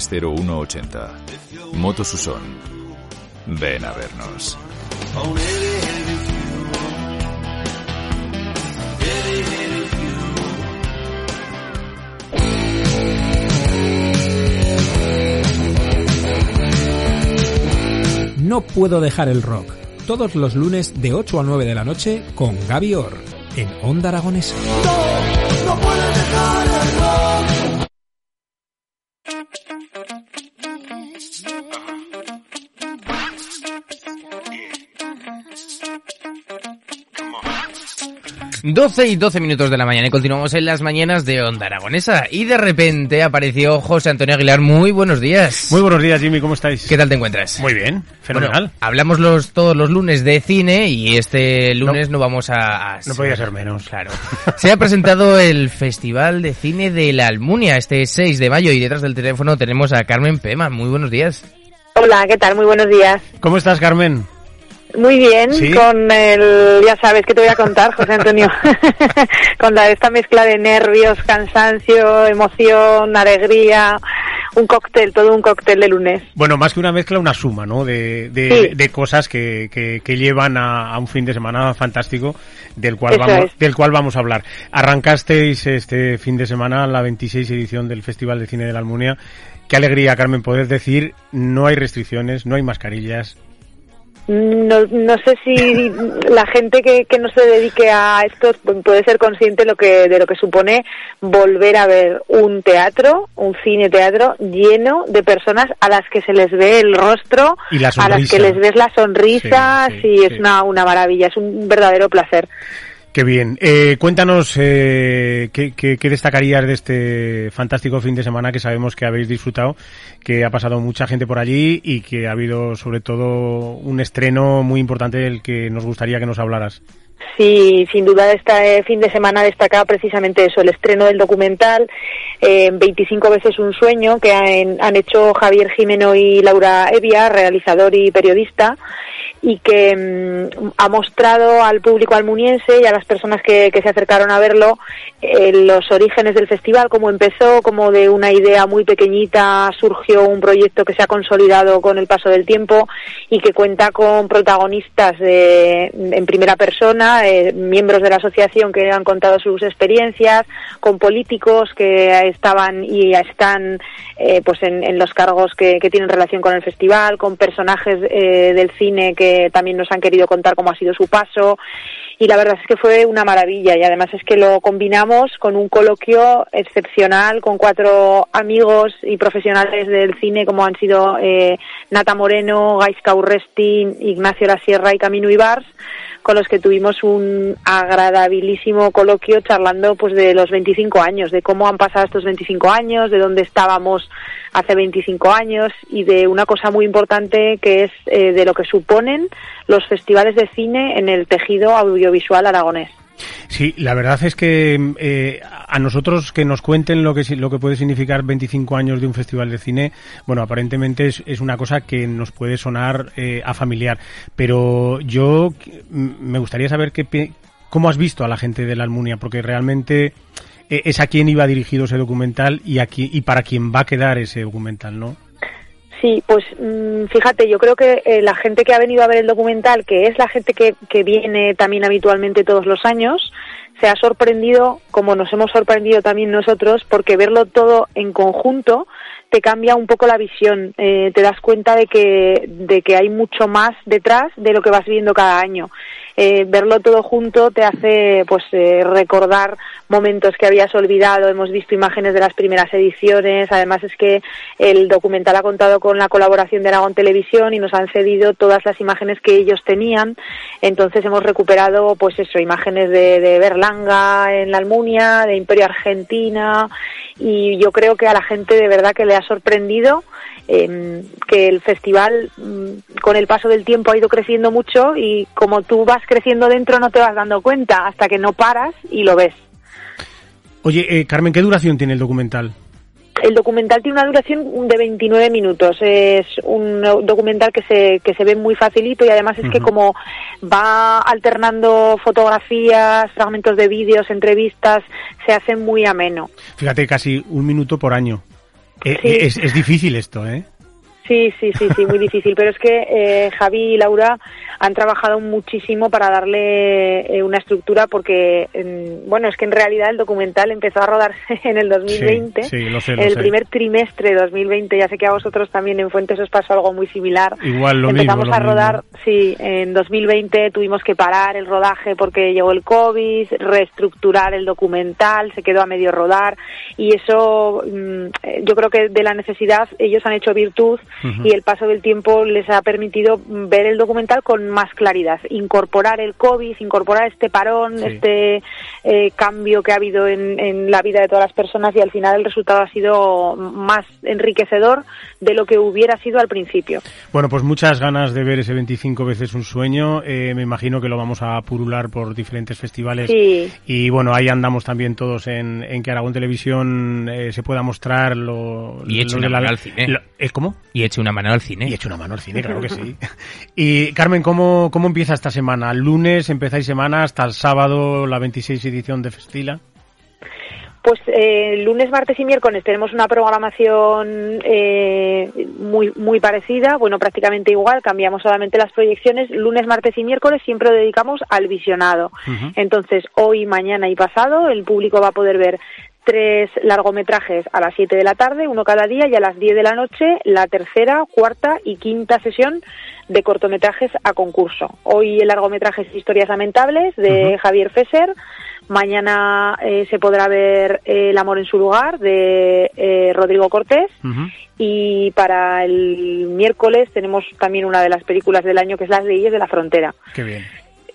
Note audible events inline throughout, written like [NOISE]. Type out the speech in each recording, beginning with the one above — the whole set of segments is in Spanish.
0180. Motos Susón. Ven a vernos. No puedo dejar el rock. Todos los lunes de 8 a 9 de la noche con Gaby Orr en Onda Aragonesa. 12 y 12 minutos de la mañana y continuamos en las mañanas de Onda Aragonesa. Y de repente apareció José Antonio Aguilar. Muy buenos días. Muy buenos días, Jimmy. ¿Cómo estáis? ¿Qué tal te encuentras? Muy bien, fenomenal. Bueno, hablamos los, todos los lunes de cine y este lunes no, vamos a, a, No podía ser menos. Claro. Se ha presentado el Festival de Cine de la Almunia este 6 de mayo y detrás del teléfono tenemos a Carmen Pema. Muy buenos días. Hola, ¿qué tal? Muy buenos días. ¿Cómo estás, Carmen? Muy bien, ¿Sí? con el, ya sabes que te voy a contar, José Antonio, [LAUGHS] con la, esta mezcla de nervios, cansancio, emoción, alegría, un cóctel, todo un cóctel de lunes. Bueno, más que una mezcla, una suma, ¿no? De, de, Sí. de cosas que, que, que llevan a, a un fin de semana fantástico del cual, Eso vamos, es. del cual vamos a hablar. Arrancasteis este fin de semana la 26 edición del Festival de Cine de la Almunia. Qué alegría, Carmen, poder decir, no hay restricciones, no hay mascarillas. No, no sé si la gente que, que no se dedique a esto puede ser consciente lo que, de lo que supone volver a ver un teatro, un cine teatro lleno de personas a las que se les ve el rostro, Y a las que les ves la sonrisa, Sí, sí, sí, es sí. una, una maravilla, es un verdadero placer. Qué bien. Eh, cuéntanos eh, ¿qué, qué, qué destacarías de este fantástico fin de semana que sabemos que habéis disfrutado, que ha pasado mucha gente por allí y que ha habido sobre todo un estreno muy importante del que nos gustaría que nos hablaras. Sí, sin duda este fin de semana destacaba precisamente eso, el estreno del documental eh, 25 veces un sueño que han, hecho Javier Jimeno y Laura Evia, realizador y periodista, y que mm, ha mostrado al público almuniense y a las personas que, que se acercaron a verlo eh, los orígenes del festival, cómo empezó, cómo de una idea muy pequeñita surgió un proyecto que se ha consolidado con el paso del tiempo y que cuenta con protagonistas de- en primera persona, eh, miembros de la asociación que han contado sus experiencias, con políticos que estaban y están eh, pues en, los cargos que, tienen relación con el festival, con personajes eh, del cine que también nos han querido contar cómo ha sido su paso. Y la verdad es que fue una maravilla y además es que lo combinamos con un coloquio excepcional con cuatro amigos y profesionales del cine como han sido Nata Moreno, Gaisca Urresti, Ignacio La Sierra y Camino Ibars con los que tuvimos un agradabilísimo coloquio charlando pues de los 25 años, de cómo han pasado estos 25 años, de dónde estábamos hace 25 años y de una cosa muy importante que es eh, de lo que suponen los festivales de cine en el tejido audiovisual aragonés. Sí, la verdad es que eh, a nosotros que nos cuenten lo que lo que puede significar 25 años de un festival de cine, bueno, aparentemente es, es una cosa que nos puede sonar eh, a familiar, pero yo me gustaría saber qué, cómo has visto a la gente de la Almunia, porque realmente eh, es a quién iba dirigido ese documental y a qui- y para quién va a quedar ese documental, ¿no? Sí, pues mm, fíjate, yo creo que eh, la gente que ha venido a ver el documental, que es la gente que, que viene también habitualmente todos los años, se ha sorprendido, como nos hemos sorprendido también nosotros, porque verlo todo en conjunto te cambia un poco la visión, eh, te das cuenta de que, de que hay mucho más detrás de lo que vas viendo cada año. Eh, verlo todo junto te hace pues eh, recordar momentos que habías olvidado, hemos visto imágenes de las primeras ediciones, además es que el documental ha contado con la colaboración de Aragón Televisión y nos han cedido todas las imágenes que ellos tenían, entonces hemos recuperado pues eso, imágenes de, de Berlanga en la Almunia, de Imperio Argentina. Y yo creo que a la gente de verdad que le ha sorprendido eh, que el festival mm, con el paso del tiempo ha ido creciendo mucho y como tú vas creciendo dentro no te vas dando cuenta hasta que no paras y lo ves. Oye, eh, Carmen, ¿qué duración tiene el documental? El documental tiene una duración de 29 minutos. Es un documental que se, que se ve muy facilito y además es que como va alternando fotografías, fragmentos de vídeos, entrevistas, se hace muy ameno. Fíjate, casi un minuto por año. Eh, Sí. es, es difícil esto, ¿eh? Sí, sí, sí, sí, muy difícil. Pero es que eh, Javi y Laura han trabajado muchísimo para darle eh, una estructura porque, mm, bueno, es que en realidad el documental empezó a rodarse [LAUGHS] en el 2020, Sí, sí, lo sé, lo en el sé. primer trimestre de 2020. Ya sé que a vosotros también en Fuentes os pasó algo muy similar. Igual, lo Empezamos mismo, a lo rodar, mismo. sí, en 2020 tuvimos que parar el rodaje porque llegó el COVID, reestructurar el documental, se quedó a medio rodar y eso, mm, eh, yo creo que de la necesidad ellos han hecho virtud Y el paso del tiempo les ha permitido ver el documental con más claridad, incorporar el COVID, incorporar este parón, Sí. este eh, cambio que ha habido en, en la vida de todas las personas y al final el resultado ha sido más enriquecedor de lo que hubiera sido al principio. Bueno, pues muchas ganas de ver ese 25 veces un sueño. Eh, me imagino que lo vamos a purular por diferentes festivales. Sí. Y bueno, ahí andamos también todos en, en que Aragón Televisión eh, se pueda mostrar lo, Y lo de la- al cine. lo- ¿eh, ¿Cómo? Y eche una mano al cine. Y eche una mano al cine, claro que sí. [LAUGHS] Y Carmen, ¿cómo, ¿cómo empieza esta semana? ¿El lunes empezáis semana hasta el sábado, la 26 edición de Festila? Pues eh, lunes, martes y miércoles tenemos una programación eh, muy muy parecida, bueno, prácticamente igual, cambiamos solamente las proyecciones. Lunes, martes y miércoles siempre lo dedicamos al visionado. Entonces, hoy, mañana y pasado, el público va a poder ver tres largometrajes a las 7 de la tarde, uno cada día, y a las 10 de la noche la tercera, cuarta y quinta sesión de cortometrajes a concurso. Hoy el largometraje es Historias Lamentables de. Javier Fesser. Mañana eh, se podrá ver eh, El amor en su lugar de eh, Rodrigo Cortés. Y para el miércoles tenemos también una de las películas del año que es Las leyes de la frontera. Qué bien.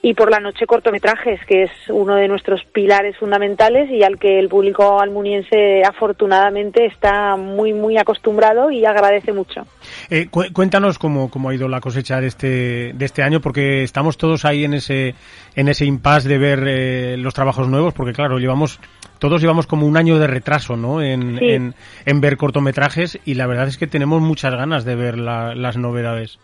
Y por la noche cortometrajes, que es uno de nuestros pilares fundamentales y al que el público almuniense afortunadamente está muy, muy acostumbrado y agradece mucho. Eh, cu- cuéntanos cómo, cómo ha ido la cosecha de este, de este año, porque estamos todos ahí en ese, en ese impasse de ver eh, los trabajos nuevos, porque claro, llevamos, todos llevamos como un año de retraso, ¿no? En, Sí. en, en ver cortometrajes y la verdad es que tenemos muchas ganas de ver la- las novedades.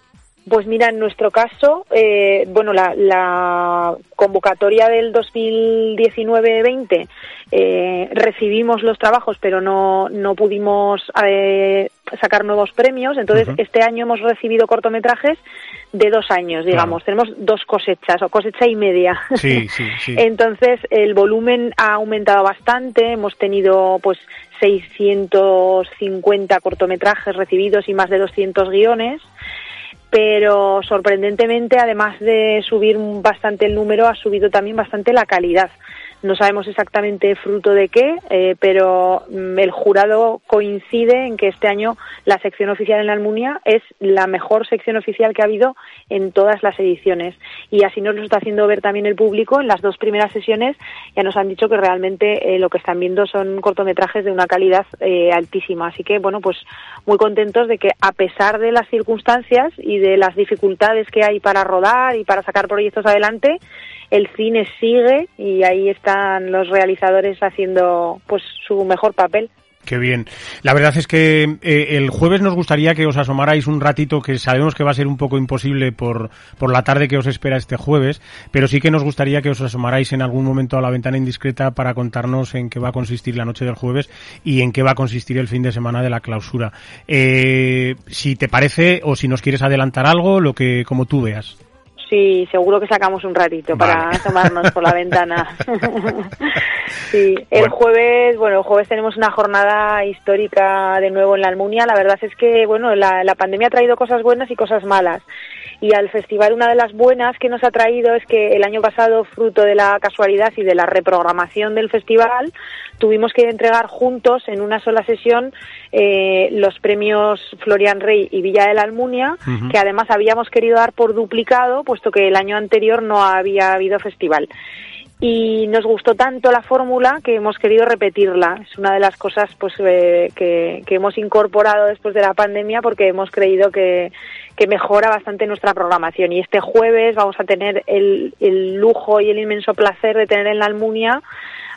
Pues mira, en nuestro caso, eh, bueno, la, la convocatoria del 2019-20 eh, recibimos los trabajos, pero no, no pudimos eh, sacar nuevos premios. Entonces, este año hemos recibido cortometrajes de dos años, digamos. Tenemos dos cosechas o cosecha y media. Sí, [LAUGHS] sí, sí. Entonces, el volumen ha aumentado bastante. Hemos tenido, pues, 650 cortometrajes recibidos y más de 200 guiones. Pero sorprendentemente, además de subir bastante el número, ha subido también bastante la calidad. No sabemos exactamente fruto de qué, eh, pero mm, el jurado coincide en que este año la sección oficial en la Almunia es la mejor sección oficial que ha habido en todas las ediciones. Y así nos lo está haciendo ver también el público. En las dos primeras sesiones ya nos han dicho que realmente eh, lo que están viendo son cortometrajes de una calidad eh, altísima. Así que, bueno, pues muy contentos de que a pesar de las circunstancias y de las dificultades que hay para rodar y para sacar proyectos adelante, el cine sigue y ahí están los realizadores haciendo pues su mejor papel. Qué bien. La verdad es que eh, el jueves nos gustaría que os asomarais un ratito, que sabemos que va a ser un poco imposible por, por la tarde que os espera este jueves, pero sí que nos gustaría que os asomarais en algún momento a la ventana indiscreta para contarnos en qué va a consistir la noche del jueves y en qué va a consistir el fin de semana de la clausura. Eh, si te parece o si nos quieres adelantar algo, lo que como tú veas. Sí, seguro que sacamos un ratito Vale. para [LAUGHS] asomarnos por la ventana. [LAUGHS] sí, el Bueno. jueves, bueno, el jueves tenemos una jornada histórica de nuevo en la Almunia. La verdad es que, bueno, la, la pandemia ha traído cosas buenas y cosas malas. Y al festival una de las buenas que nos ha traído es que el año pasado, fruto de la casualidad y de la reprogramación del festival, tuvimos que entregar juntos en una sola sesión eh, los premios Florian Rey y Villa de la Almunia, que además habíamos querido dar por duplicado, puesto que el año anterior no había habido festival. Y nos gustó tanto la fórmula que hemos querido repetirla. Es una de las cosas pues, eh, que, que hemos incorporado después de la pandemia porque hemos creído que, que mejora bastante nuestra programación. Y este jueves vamos a tener el, el lujo y el inmenso placer de tener en la Almunia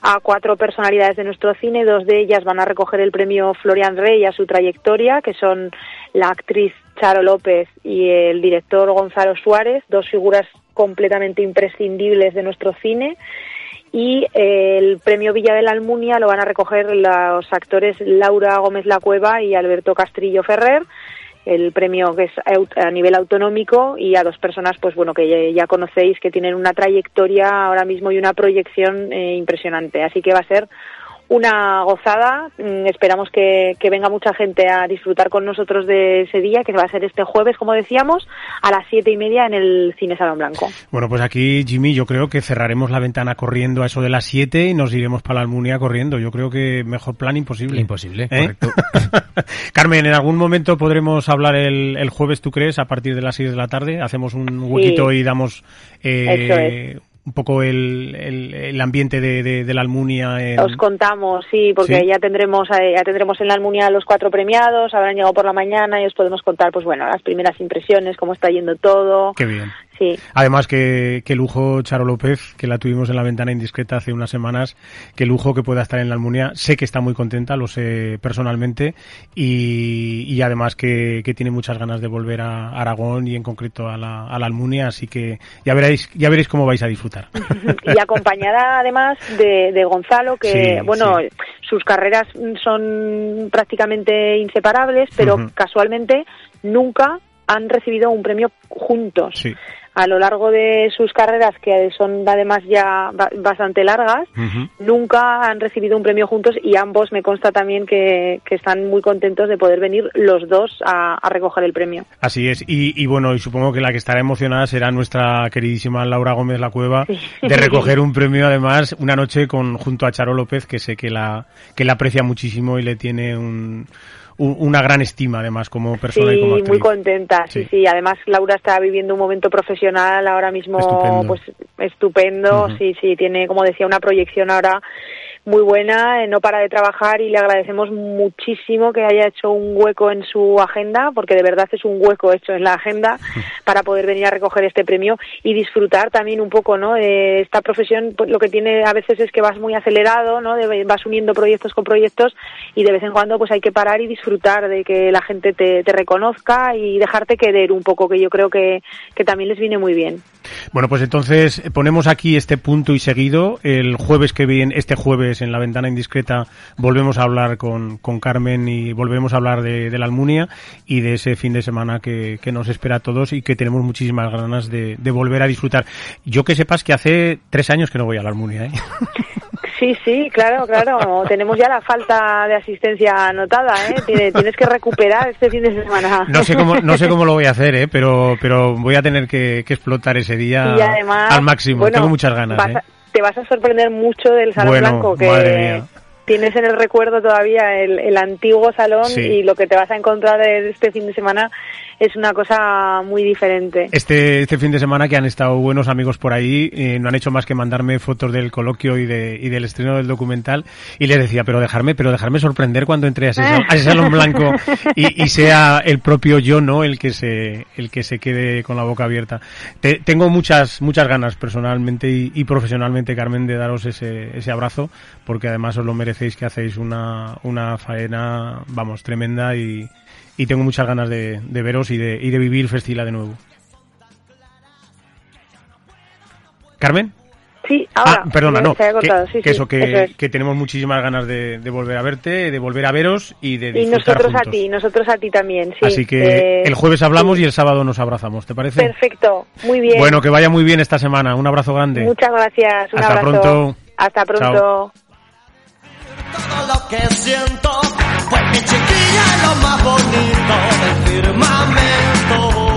a cuatro personalidades de nuestro cine. Dos de ellas van a recoger el premio Florian Rey a su trayectoria, que son la actriz Charo López y el director Gonzalo Suárez, dos figuras completamente imprescindibles de nuestro cine. y eh, el premio Villa de la Almunia lo van a recoger los actores Laura Gómez La Cueva y Alberto Castrillo Ferrer el premio que es a nivel autonómico y a dos personas pues bueno que ya, conocéis que tienen una trayectoria ahora mismo y una proyección eh, impresionante así que va a ser una gozada. Mm, esperamos que, venga mucha gente a disfrutar con nosotros de ese día, que va a ser este jueves, como decíamos, a las siete y media en el Cine Salón Blanco. Bueno, pues aquí, Jimmy, yo creo que cerraremos la ventana corriendo a eso de las siete y nos iremos para la Almunia corriendo. Yo creo que mejor plan imposible. Imposible, ¿Eh? correcto. [LAUGHS] Carmen, ¿en algún momento podremos hablar el, jueves, tú crees, a partir de las seis de la tarde? Hacemos un huequito y damos eh, un poco el, el, ambiente de, de, la Almunia. Os contamos, sí, porque ya tendremos eh, ya tendremos en la Almunia los cuatro premiados, habrán llegado por la mañana y os podemos contar, pues bueno, las primeras impresiones, cómo está yendo todo. Qué bien. Además, que, lujo Charo López, que la tuvimos en la ventana indiscreta hace unas semanas, qué lujo que pueda estar en la Almunia. Sé que está muy contenta, lo sé personalmente, y, además que, tiene muchas ganas de volver a Aragón y en concreto a la, a la Almunia, así que ya veréis, ya veréis cómo vais a disfrutar. y acompañada además de, Gonzalo, que bueno, sus carreras son prácticamente inseparables, pero casualmente nunca han recibido un premio juntos. Sí a lo largo de sus carreras, que son además ya bastante largas, nunca han recibido un premio juntos y ambos me consta también que, están muy contentos de poder venir los dos a, recoger el premio. Así es, y, bueno, y supongo que la que estará emocionada será nuestra queridísima Laura Gómez La Cueva, de recoger un premio además una noche con junto a Charo López, que sé que la, que la aprecia muchísimo y le tiene un una gran estima además como persona y como actriz. muy contenta, sí. sí, Además Laura está viviendo un momento profesional ahora mismo estupendo. pues estupendo, sí, sí, tiene como decía una proyección ahora muy buena, eh, no para de trabajar y le agradecemos muchísimo que haya hecho un hueco en su agenda, porque de verdad es un hueco hecho en la agenda [LAUGHS] para poder venir a recoger este premio y disfrutar también un poco, ¿no? De esta profesión, pues, lo que tiene a veces es que vas muy acelerado, ¿no? vas uniendo proyectos con proyectos y de vez en cuando pues hay que parar y disfrutar de que la gente te, te reconozca y dejarte querer un poco, que yo creo que, que también les viene muy bien. Bueno, pues entonces ponemos aquí este punto y seguido. El jueves que viene, este jueves en la ventana indiscreta, volvemos a hablar con, con Carmen y volvemos a hablar de, la Almunia y de ese fin de semana que, que, nos espera a todos y que tenemos muchísimas ganas de, de, volver a disfrutar. Yo que sepas que hace tres años que no voy a la Almunia, ¿eh? [LAUGHS] Sí, sí, claro, claro. Tenemos ya la falta de asistencia anotada, ¿eh? Tienes que recuperar este fin de semana. No sé cómo, no sé cómo lo voy a hacer, ¿eh? Pero, pero voy a tener que, explotar ese día al máximo. Tengo muchas ganas. ¿eh? Te vas a sorprender mucho del Salón Blanco, que tienes en el recuerdo todavía el, el antiguo salón y lo que te vas a encontrar este fin de semana es una cosa muy diferente. Este, este fin de semana que han estado buenos amigos por ahí, eh, no han hecho más que mandarme fotos del coloquio y, de, y del estreno del documental y les decía, pero dejarme, pero dejarme sorprender cuando entre a ese, salón [LAUGHS] blanco y, y, sea el propio yo, ¿no? El que se, el que se quede con la boca abierta. tengo muchas, muchas ganas personalmente y, y, profesionalmente, Carmen, de daros ese, ese abrazo, porque además os lo merecéis que hacéis una, una faena, vamos, tremenda y, y tengo muchas ganas de, veros y de, y de vivir Festila de nuevo. ¿Carmen? Sí, ahora. Ah, perdona, no. Que, eso, que, que, tenemos muchísimas ganas de, volver a verte, de volver a veros y de Y nosotros a ti, nosotros a ti también, sí. Así que eh, el jueves hablamos y el sábado nos abrazamos, ¿te parece? Perfecto, muy bien. Bueno, que vaya muy bien esta semana. Un abrazo grande. Muchas gracias. Un Hasta pronto. Hasta pronto. Todo lo más bonito del firmamento.